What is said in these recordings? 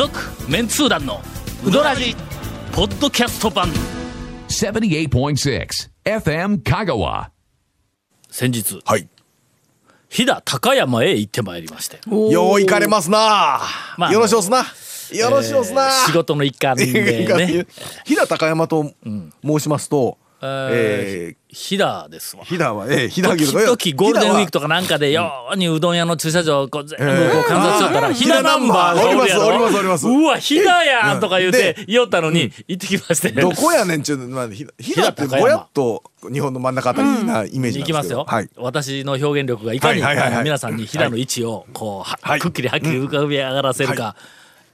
続メンツー団のウドラジポッドキャスト版78.6 FM Kagawa. 先日はい。飛騨高山へ行ってまいりましてよう行かれますな、まあよろしおすな。よろしおすな。仕事の一環でね 飛騨高山と申しますと、えーえ飛騨ですわ。ー、飛騨は、えー、飛騨時々ゴールデンウィークとかなんかでようにうどん屋の駐車場こう全部こう観察しとったら飛騨ナンバーがおるやろ。おりますおりますおりますうわ飛騨やんとか言うてで言おったのに行ってきまして。どこやねんちゅう、まあ、ひ飛騨ってぼやっと日本の真ん中あたりなイメージなんですけど、行きますよ、はい。私の表現力がいかに、皆さんに飛騨の位置をこう、くっきりはっきり浮かび上がらせるか、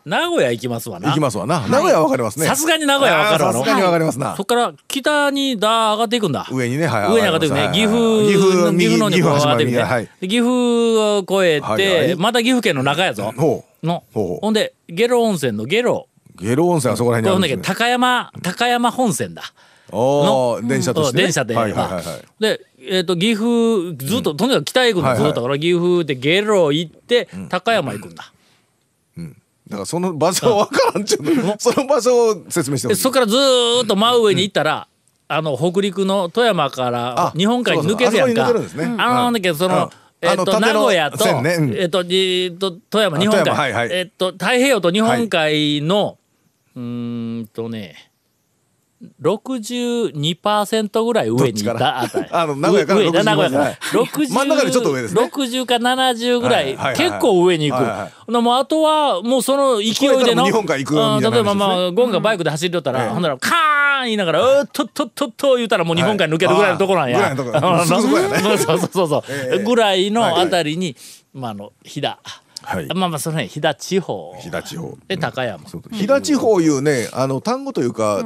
名古屋行きますわな。行きますわな。名古屋はわかりますね。さすがに名古屋はわかるわ。さすがにわかりますな。そ。っから北にだ上がっていくんだ。上にね、はい。上に上がっていくね。はい。岐阜はい岐阜、岐阜のにこう上がっていくね、はい。で岐阜を越えて、また岐阜県の中やぞ。ほの。ほうほう。ほんで下呂温泉の下呂。う。下呂温泉はそこら辺にあるんですね。高山高山本線だ。おー電車としてね。電車で、はいはいはいはい。で、えっと岐阜ずっと、とにかく北へ行くのずっとだから岐阜で下呂行って高山行くんだ、だからその場所はわからんちゅうの。その場所を説明してそこからずーっと真上に行ったら、あの北陸の富山からあ日本海に抜けるやんか。そうそう。あそこに抜けるんですね。あのなん。だけどその、うん。えっと名古屋と、線ね。うん。えっとじと富山日本海、はいはい。えっと太平洋と日本海の、うーんとね。62%ぐらい上にいたあたり。あの名古屋から上上60名古屋から。はい60真ん中よりちょっと上ですね。60か70ぐらい、結構上に行く。はいもうあとはもうその勢いでの日本くみたいなうん例えばま話あゴンがバイクで走りよったら、ええほんならカーン言いながら「うーっとっとっとっと」言うたらもう日本海抜けるぐらいのところなんや。ぐらいのとこ。そうそうそうそう、ええぐらいのあたりに、まああの飛騨、はい。まあまあその辺飛騨地方。飛騨地方。で高山。飛騨地方いうねあの単語というか、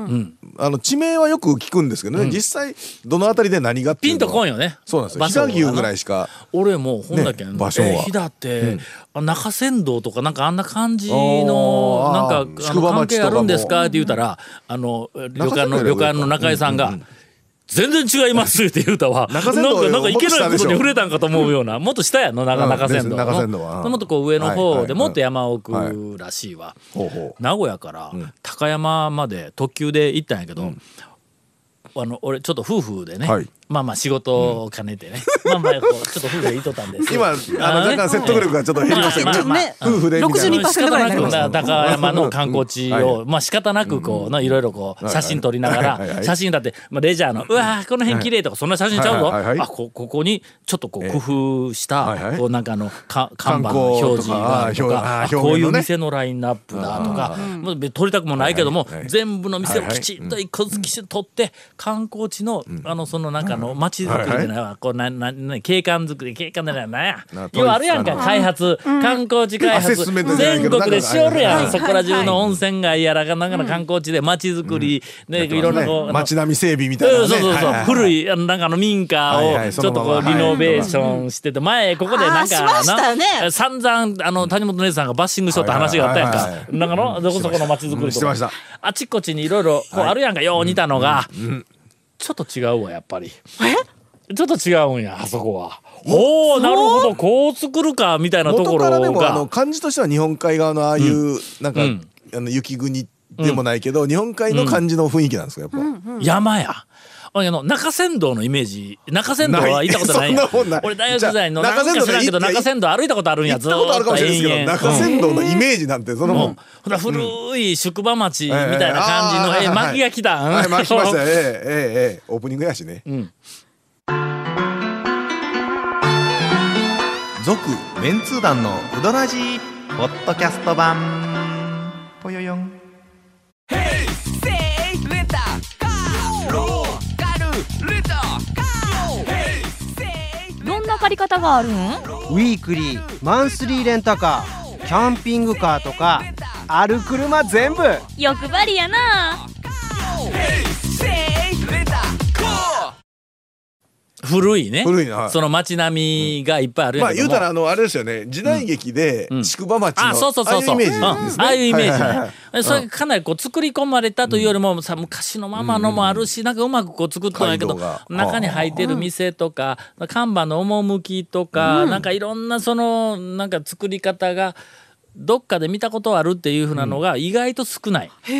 あの地名はよく聞くんですけどね、実際どのあたりで何がピンとこんよね。そうなんですよ。飛騨牛ぐらいしか。俺もうほんだけ、ね場所は。え飛騨って、あ中山道とかなんかあんな感じのなんか関係あるんですかって言うたらあの旅館の旅館の中井さんが。全然違いますって言うたわ。なんか、中山道よりなんかいけないことに触れたんかと思うような。もっと下やの、中うん中山道の。中はうんもっとこう上のはい方で、はいもっと山はい奥らしいわ。名古屋から高山まで特急で行ったんやけど、あの俺ちょっと夫婦でね、はいまあまあ仕事を兼ねてね、まあまあこうちょっと夫婦で行っとったんです。今あの若干説得力がちょっと減りましたけど、まあまあね夫婦でみた。いな62%ぐらいになりました仕方なく高山の観光地はを、まあ仕方なくこう、ないろいろこう写真撮りながら写真だって、まあ、レジャーの「うわーこの辺綺麗とかそんな写真ちゃうぞ、あこここにちょっとこうええ。工夫した、こうなんかあのか看板の表示があるとか観光とかあーあこういう店のラインナップだとか、もう別に撮りたくもないけども、全部の店をきちんと一個ずつきちんと撮って観光地の、あのそのなんの街づくりじゃないわ、こうななな景観づくり。景観じゃない。や。な要はあるやんか開発、観光地開発。全国でしおるやん、そこら中の温泉街やらかなんかの観光地で街づくり、ねいろんなこう、あの街並み整備みたいなね。そうそうそうそう、はいはいはい。古いあのなんかあの民家をちょっとこうリノベーションしてて。前ここでなんかな散々あの谷本姉さんがバッシングしとった話があったやんか。はいはいはい。はいなんかのどこそこの街づくりとか。してました。あちこちにいろいろこうあるやんかよう似たのがちょっと違うわやっぱり。ちょっと違うんやあそこは。お？おなるほど。こう作るかみたいなところ元からでもあのが漢字としては日本海側のああいうなんか、うん。あの雪国でもないけど、日本海の漢字の雰囲気なんですかやっぱ、山や。あの中山道のイメージ中山道は行ったことない。んやんなもんない。俺大学時代のじゃあなんか知らんけど中山道歩いたことあるんや行ったことあるかもしれないですけどずーっと中山道のイメージなんてそのもん、うん。ほら古い宿場町みたいな感じの、え巻きが来たん、はい、巻きました。よ ええええええ。オープニングやしね。ん。続メンツー団のウドラジーポッドキャスト版り方があるん？ウィークリーマンスリーレンタカーキャンピングカーとかある車全部。欲張りやな古いね。古いなはい。その街並みがいっぱいあるやまあんけども。言うたらあのあれですよね。時代劇でん。宿場町のあそうそうそうそう。ああいうイメージですね。うん。ああいうイメージはいはいはいねそれかなりこう作り込まれたというよりもさ昔のままのもあるしなんかうまくこう作ったんやけど中に入ってる店とか看板の趣とかなんかいろんなそのなんか作り方がどっかで見たことあるっていうふうなのが意外と少ない。う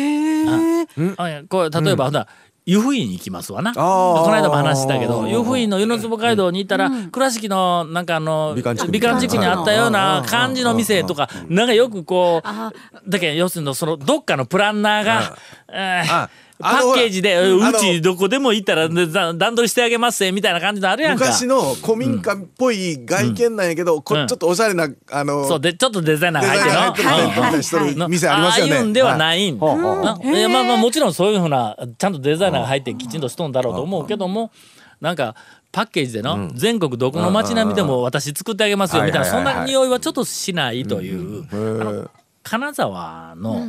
ん。あこれ例えば、ほな湯布院行きますわな。この間も話したけど、湯布院の湯の坪街道に行ったら、倉敷のなんかあの美観地区にあったような感じの店とか、なん。かよくこう、だけど要するにそのどっかのプランナーが、えーあパッケージで、うちどこでも行ったら段取りしてあげますぜみたいな感じのあるやんか。昔の古民家っぽい外見なんやけど、こうん。ちょっとおしゃれなあのそうでちょっとデザイナーが入ってデザイナーが入ってる店ありますよね。ああいうんではないんまあまあもちろんそういうふうなちゃんとデザイナーが入ってきちんとしとんだろうと思うけどもなんかパッケージでの全国どこの街並みでも私作ってあげますよみたいなそんな匂いはちょっとしないというあの金沢の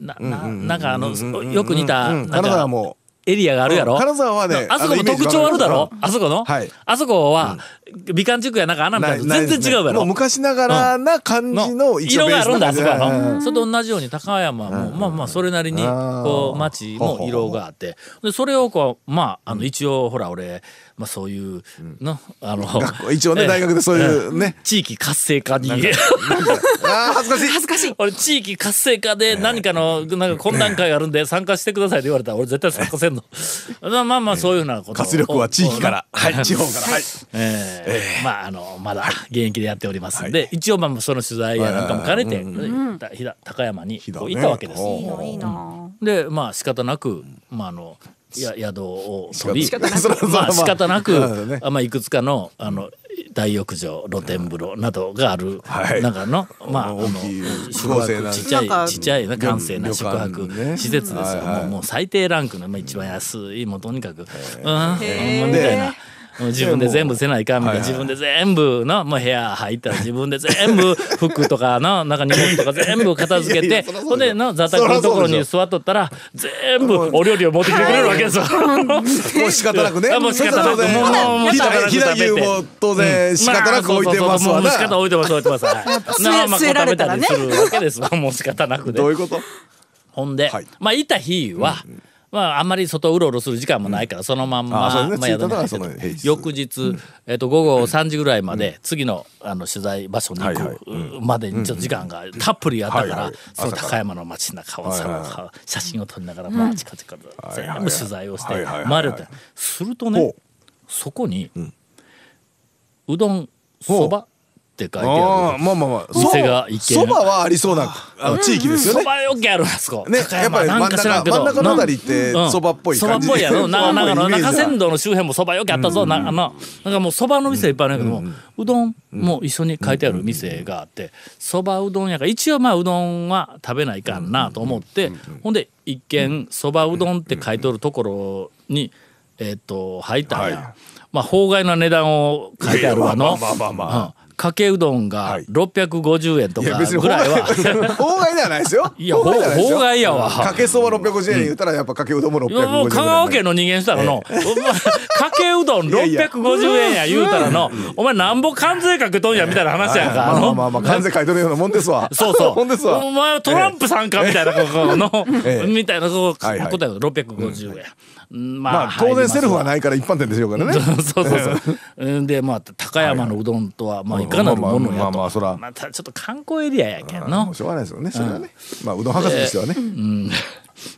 なななんかあのよく似たうんなんかエリアがあるやろ金沢はねあそこも特徴あるだろうんあそこのはいあそこは美観地区やなんかあんなみたいな全然違うやろ昔ながらな感じの色があるんだあそこのそれと同じように高山もまあまあそれなりにこう町も色があってでそれをこうまああの一応ほら俺まあそういうのあの学校一応ね大学でそういうね。地域活性化に。あー恥ずかしい。恥ずかしい。俺地域活性化で何かのなんか懇談会があるんで参加してくださいって言われたら俺絶対参加せんの。まあまあまあそういうふうなことを。活力は地域から。をはい地方から。はい。えーまああのまだ現役でやっておりますんで、一応まあその取材やなんかも兼ねて、たひだ高山にこう行ったわけです。ねいいのいいのでまあ仕方なくまああのや宿を取り仕方なく。まあ仕方なく、まあね。あまあいくつかのあの大浴場露天風呂などがある、はい。なんかのまああの大きい宿泊ちっちゃいちっちゃいな閑静な宿旅泊施設ですよ、はいはい。もうもう最低ランクの、まあ、一番安いもうとにかく、うん、みたいな。自分で全部せないかんみたいな。自分で全部のもう部屋入ったら自分で全部服とかのなんか荷物とか全部片付けてほんでの座卓のところに座っとったら全部お料理を持ってきてくれるわけですよ。もう仕方なくね。あもう仕方なくもうもうなく飛騨牛も当然仕方なく置いてますわまあそうそうそうもう仕方な置いてます。置い。てます。なあまあ食べたりするわけですわ。もう仕方なくでどう。いうこと？ほんで、はい。まあいた日は、まああんまり外うろうろする時間もないから、そのまんま、あまあ翌日、えっと午後3時ぐらいまで、次のあの取材場所に行く、までにちょっと時間がたっぷりあったから、その高山の街中をさ、写真を撮りながら、まあ、チカチカと全部取材をして回れて。するとねそこに、ん。うどんそばって書いてある。まあまあまあ店が一軒そばはありそうなあの地域ですよね。そばよけあるあそこ。ね高やっぱり真ん中真ん中のあたりってうん。そばっぽいそばっぽいやろ。ななんかの中山道の周辺もそばよけあったぞ、なあのなんかもうそばの店いっぱいあるんやけども、うどんも一緒に書いてある店があってそばうどんやから一応まあうどんは食べないかんなと思って、ほんで一見そばうどんって書いておるところにえっ、と入ったんや、はいまあ法外な値段を書いてあるわの。かけうどんがはい。650円とかぐらいは、法外ではないですよ。いや法外やわ。かけそば650円言ったらやっぱかけうどんも650円もう香川県の人間したらの、お前かけうどんやいや650円や。言うたらの、お前なんぼ関税かけとんやみたいな話やんか。まあまあまあまあ関税書いてるようなもんですわ。そうそう。お前はトランプさんかみたいな、ここの、ええ。みたいなこうはいはい。ことや650円。うんままあ当然セルフはい。ないから一般店でしょうからね。そうそうそう。うんで、まあ、高山のうどんとは、まあ、いかなるものやと。まあまあまあまあそら。またちょっと観光エリアやけんの。しょうがないですよね。それはね。まあうどん博士ですよね。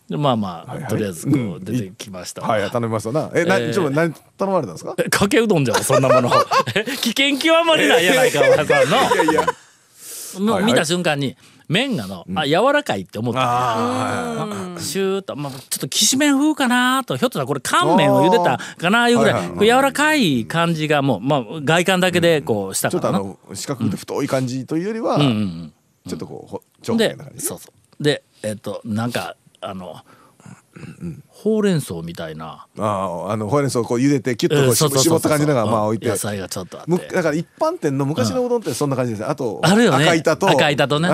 で まあまあ、はいはい。とりあえずこう出てきました。わ。はい頼みますわな。えなえー。ちょっと何頼まれたんですか？えかけうどんじゃんそんなもの。え危険極まりないやないかお前さんの。いやいや。もうはいはい。見た瞬間に麺がの、あ柔らかいって思った。あシューッと、まあ、ちょっときしめん風かなとひょっとしたらこれ乾麺を茹でたかないうぐらい、はいはいこう柔らかい感じがもう、まあ、外観だけでこうしたちょからな。っとあの四角くて太い感じというよりはうんうんちょっとこう長方形な感じ。そうそう。でえっとなんかあの、ほうれん草みたいな、あああのほうれん草をこう茹でてキュッとこう絞った感じのがうんまあ置いて。野菜がちょっとあって。むだから一般店の昔のうどんってそんな感じです。ねあと赤板と赤板とね。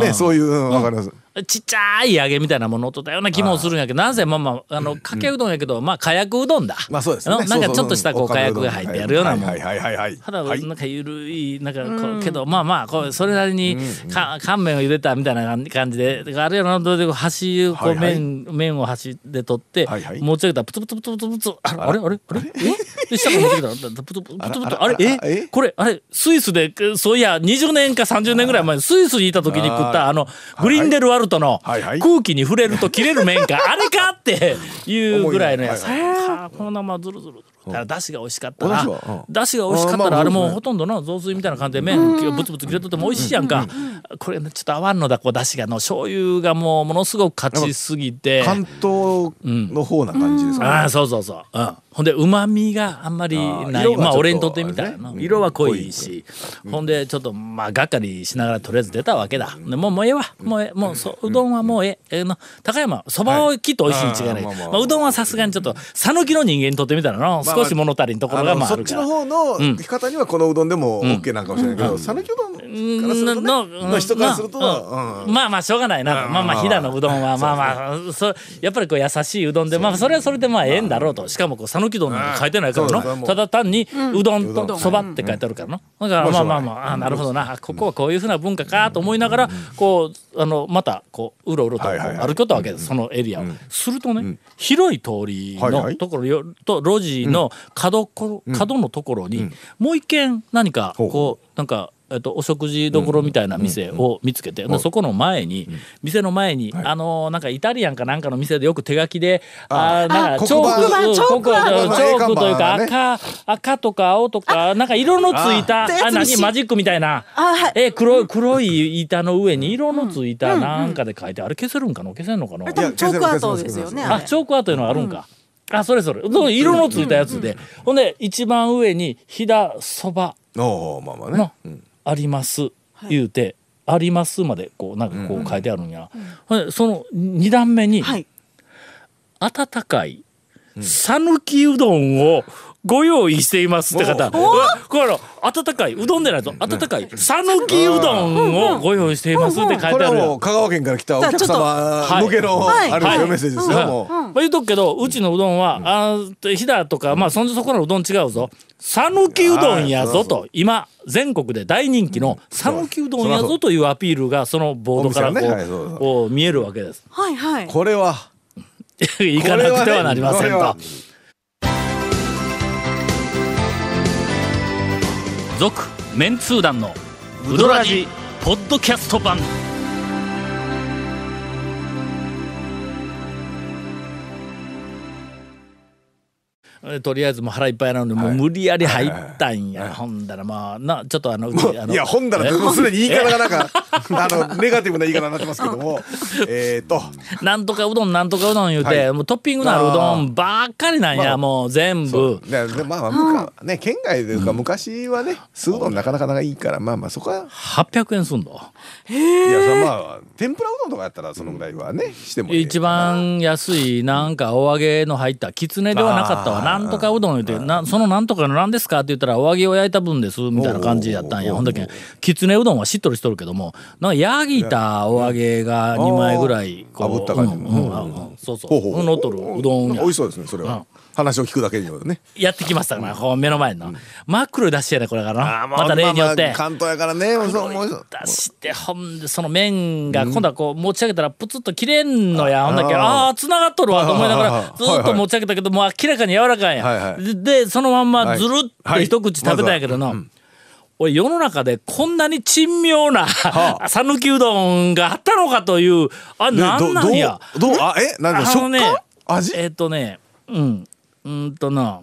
ねそういううんわかりますちっちゃい揚げみたいなものを取ったような気もするんやけどなぜまあまああのかけうどんやけどまあかやくうどんだ。まあそうですね。のなんかちょっとしたこうかやくが入ってやるようなもん。はいはいはいはいただはい。なんかゆるいなんかこうけどまあまあこうそれなりにか乾麺を茹でたみたいな感じであるいはどうで端をこう麺麺を端で取って持ち上げたらプツプツプツプツプツあれあれあれえ？で下から持ってきたらプツプツプツプツあれ？え？え？これあれスイスでそういや20年か30年ぐらい前にスイスにいた時に食ったあのグリンデルワルトの空気に触れると切れる麺かあれかっていうぐらいのやつ。このままズルズルだからだしが美味しかったらお出汁はうん。だしが美味しかったらあれもほとんどの雑炊みたいな感じで麺ブツブツ切れとっても美味しいやんか。これねちょっと合わんのだこうだしがの醤油がもうものすごく勝ちすぎて。関東の方な感じですかね。ああそうそうそう、うん、ほんでうまみがあんまりない。まあ俺にとってみたらのあれね。色は濃いし、ほんでちょっとまあがっかりしながらとりあえず出たわけだ。でもうもうええわ。もうええ。もうそううどんはもうええ。ええの高山そばはきっと美味しいに違いない、はいあーまあまあまあ、うどんはさすがにちょっと讃岐の人間にとってみたらの少し物足りんところがまああそっちの方の方にはこのうどんでも OK なんかもしれないけど讃岐うどんからするとね。のの人からするとうん。うん。まあまあしょうがないな。とまあまあ飛騨のうどんはまあまあそうやっぱりこう優しいうどんでまあそれはそれでまあええんだろうと。しかもこう讃岐うどんなんて書いてないからのただ単にうどんとそばって書いてあるからの。だからまあまあまああなるほどな。ここはこういうふうな文化かと思いながらこうあのまたこううろうろと歩きよったわけですそのエリアを。するとね広い通りのところよと路地の角こ角のところにもう一軒何かこうなんか、えっと、お食事どころみたいな店を見つけて、でそこの前に、店の前に、あのーなんかイタリアンかなんかの店でよく手書きであー。なんかチョークチョークチョークというか赤赤とか青とかなんか色のついたああ何マジックみたいな。あはい。え黒い黒い板の上に色のついたなんかで書いてあれ消せるんかな？消せんのかな？チョークアートですよねあチョークアートいうのがあるんか、あそれそれ。色のついたやつで、ほんで一番上に飛騨そば。おーまあまあのあります。言うて、ありますまでこうなんかこう書いてあるんや、ほんでその2段目にはい。温かい讃岐うどんをご用意していますって方、これ温かいうどんでないと温かい讃岐うどんをご用意していますって書いてあこれはるやんもう香川県から来たお客様向けのはい。あれですよはい。メッセージですよもうまあ、言うとくけどうちのうどんは、あー飛騨とかまあそんじょそこらのうどん違うぞ。讃岐うどんやぞと今全国で大人気の讃岐うどんやぞというアピールがそのボードからこお店はねはいこう見えるわけです。はいはい。これは。行かなくてはなりませんと。続メンツー団のウドラジポッドキャスト版。とりあえずもう腹いっぱいなのでもう無理やり入ったんや、ほんだらまあなちょっとあのうちあのいや本棚えでもうすでに言い方がなんか あのネガティブな言い方になってますけども。えっと。なんとかうどんなんとかうどん言うて、はい。もうトッピングのあるうどんばっかりなんや、まあもう全部。ねでまあまあね県外というか昔はね酢うどんなかなかないいからまあまあそこは。800円すんだいやそれまあ天ぷらうどんとかやったらそのぐらいはねしてもいい一番安いなんかお揚げの入ったきつねではなかったわあーなんとかうどん言うてなそのなんとかの何ですかって言ったらお揚げを焼いた分ですみたいな感じやったんや。ほんだけきつねうどんはしっとりしとるけどもなんか焼いたお揚げが2枚ぐらいこう炙った感じうんうんうんうんそうそう。ほうほうほう。乗っとるうどんや。美味しそうですねそれは。話を聞くだけにはね。やってきましたからこう目の前の真っ黒い出汁やねこれからまた例によって。関東やからね。出してほんでその麺が今度はこう持ち上げたらプツッと切れんのや、ほんだけああつながっとるわと思いながらずっと持ち上げたけどもう明らかに柔らかいん。や、ででそのまんまずるっはい。て一口食べたんやけどな、俺世の中でこんなに珍妙な讃岐うどんがあったのかというあねなんなんや。どどうあえなんだ食ね感味？えっ、とねうんうんとな、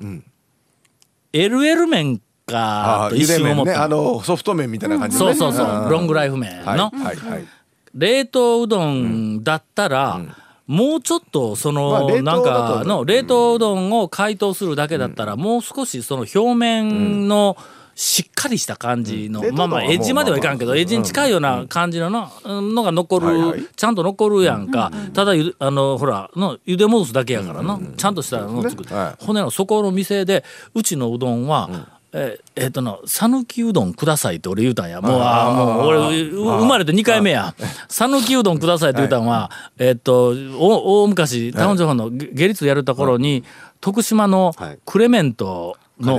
LL 麺かあと一瞬思ったあのソフト麺みたいな感じのね。そうそうそう。あーロングライフ麺の、はいはいはい。冷凍うどんだったら、もうちょっとその、なんかの冷凍うどんを解凍するだけだったら、もう少しその表面のしっかりした感じの、うん。まあまあエッジまではいかんけど、エッジに近いような感じのなのが残る、はいはい。ちゃんと残るやんか、ただゆあのほらの茹で戻すだけやからな、ちゃんとしたのを作って、はい。骨のそこの店でうちのうどんは、えーえーとの讃岐うどんくださいって俺言うたんや。もうあー。もう俺う生まれて2回目や。讃岐うどんくださいって言うたんは、えーっとお大昔タウン情報のゲゲリツやるた頃に、徳島のはい。クレメントの、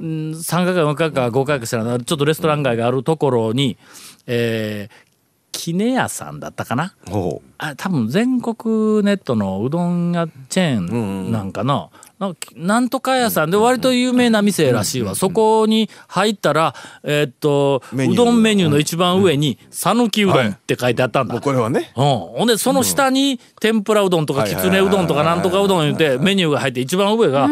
うん、3回か4回か5回かしたらちょっとレストラン街があるところに、えー、キネ屋さんだったかな？ほあ多分全国ネットのうどん屋チェーンなんかな,、なんかなんとか屋さんで割と有名な店らしいわ、そこに入ったら、えーっとうどんメニューの一番上に「讃岐うどん」って書いてあったんだ、うもうこれはね。うん、ほんでその下に天ぷらうどんとかきつねうどんとかなんとかうどん言うてメニューが入って一番上が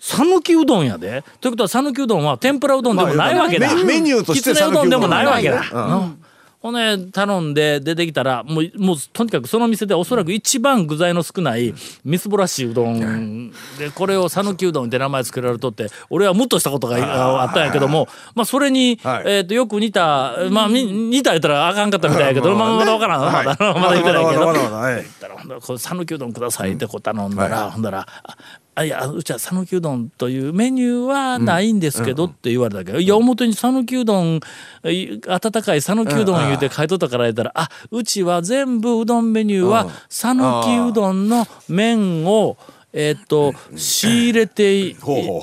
讃岐うどんやで。ということは讃岐うどんは天ぷらうどんでもないわけだ。メメニューとしてきつねうどんでもないわけだ。うどん。うん。ほんで頼んで出てきたらもうもうとにかくその店でおそらく一番具材の少ないみすぼらしいうどんでこれを讃岐うどんって名前付けられとって俺はムッとしたことがああったんやけどもまあそれに、はい。えー、とよく似たまあみ似た言ったらあかんかったみたいやけど、まあまだ分からん。な、まだまだ言ってないけど。讃岐うどんくださいってこう頼んだら、ほんだら「あいやうちは讃岐うどんというメニューはないんですけど」って言われたけど「いや表に讃岐うどんい温かい讃岐うどん」言うて書いとったから言ったら「あうちは全部うどんメニューは讃岐うどんの麺を」えっと仕入れて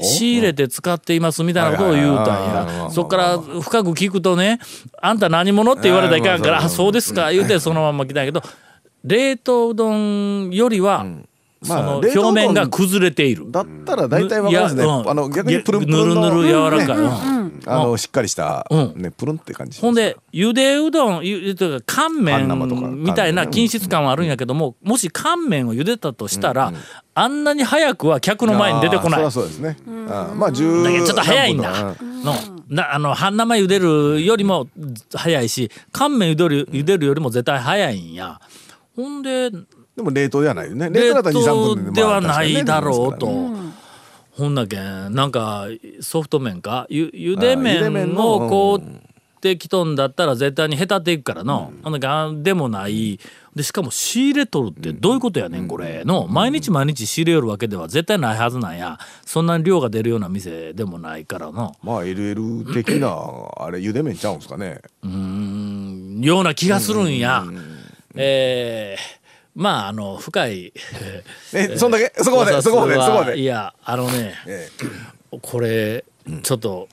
仕入れて使っていますみたいなことを言うたんや。そっから深く聞くとね「あんた何者?」って言われたらいかんから「あそうですか」言うてそのまま来たんやけど冷凍うどんよりは、その冷凍うどん表面が崩れている。だったら大体わかりますね。あの逆にプルンプルンのぬるぬる柔らかい。ねうん。あのしっかりしたうん。ねプルンって感じほんでゆでうどんゆゆというか乾麺みたいな均質感はあるんやけどももし乾麺を茹でたとしたら、あんなに早くは客の前に出てこない。そうですね。あーまあ10だけどちょっと早いんだ何分とか。のなあの半生茹でるよりも早いし乾麺茹でる茹でるよりも絶対早いんや。ほんででも冷凍ではないよね。冷だったら2 3凍分ではないだろうと、ほんだけんなんかソフト麺か？ゆゆで麺をこうってきとんだったら絶対にへたっていくからの、ほんだけあでもない。でしかも仕入れとるってどういうことやねんこれの。毎日毎日仕入れよるわけでは絶対ないはずなんや。そんなに量が出るような店でもないからの。まあ LL 的なあれゆで麺ちゃうんですかね。うんような気がするんや。えーまああの深い えそんだけ？そこまで？そこまで？そこまで？いやあのねえこれちょっと、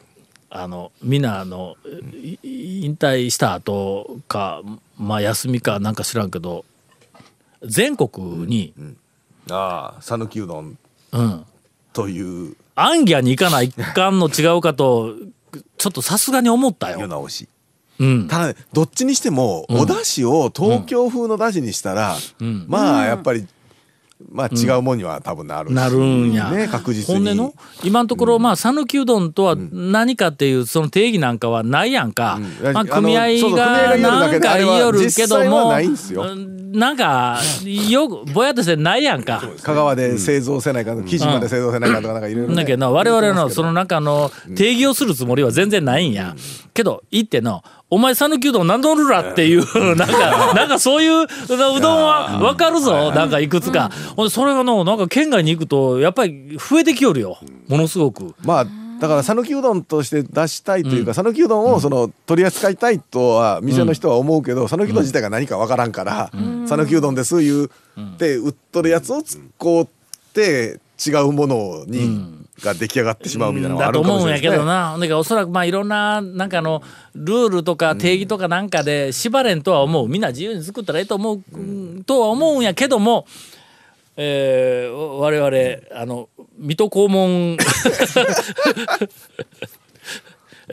あのみんなあのい引退した後かまあ休みかなんか知らんけど全国に、ああ讃岐うどん。うん、という。アンギャに行かないかんの違うかとちょっとさすがに思ったよ。ただねどっちにしてもお出汁を東京風の出汁にしたらん。まあやっぱりまあ違うもんには多分なるしなるんや。ね確実に。の？今のところ、まあ讃岐うどんとは何かっていうその定義なんかはないやんか。うん。まあ組合がなんか言いよるけどもないんかよくぼやっとしてないやんか。香川で製造せないか生地まで製造せないかとかなんかいろいろねだけどな我々のその中の定義をするつもりは全然ないんや。けど行ってのお前讃岐うどん何ドルらっていう なんかなんかそういううどんは分かるぞ。なんかいくつか。ほんでそれがのなんか県外に行くとやっぱり増えてきよるよ。ものすごく。まあだから讃岐うどんとして出したいというか讃岐うどんをその取り扱いたいとは店の人は思うけど讃岐うどん自体が何かわからんから讃岐うどんです言うって売っとるやつを突っ込って違うものにが出来上がってしまうみたいなのがあるかも思うんやけ。どな。だからおそらくまあいろんななんかのルールとか定義とかなんかで縛れんとは思う。みんな自由に作ったらええと思う、うんとは思うんやけども、えー、我々あの水戸黄門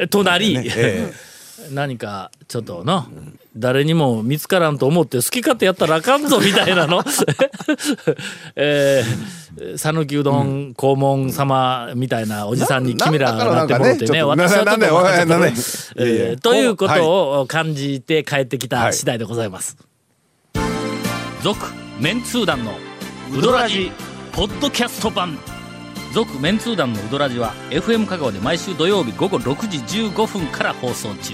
となり、え 何かちょっとな、誰にも見つからんと思って好き勝手やったらあかんぞみたいなの。えー讃岐うどん黄門様みたいなおじさんに君らがなってもらってね私はちょっとっ ということを感じて帰ってきた次第でございます。続、メンツー団のウドラジポッドキャスト版。続メンツー団のウドラジは FM 香川で毎週土曜日午後6時15分から放送中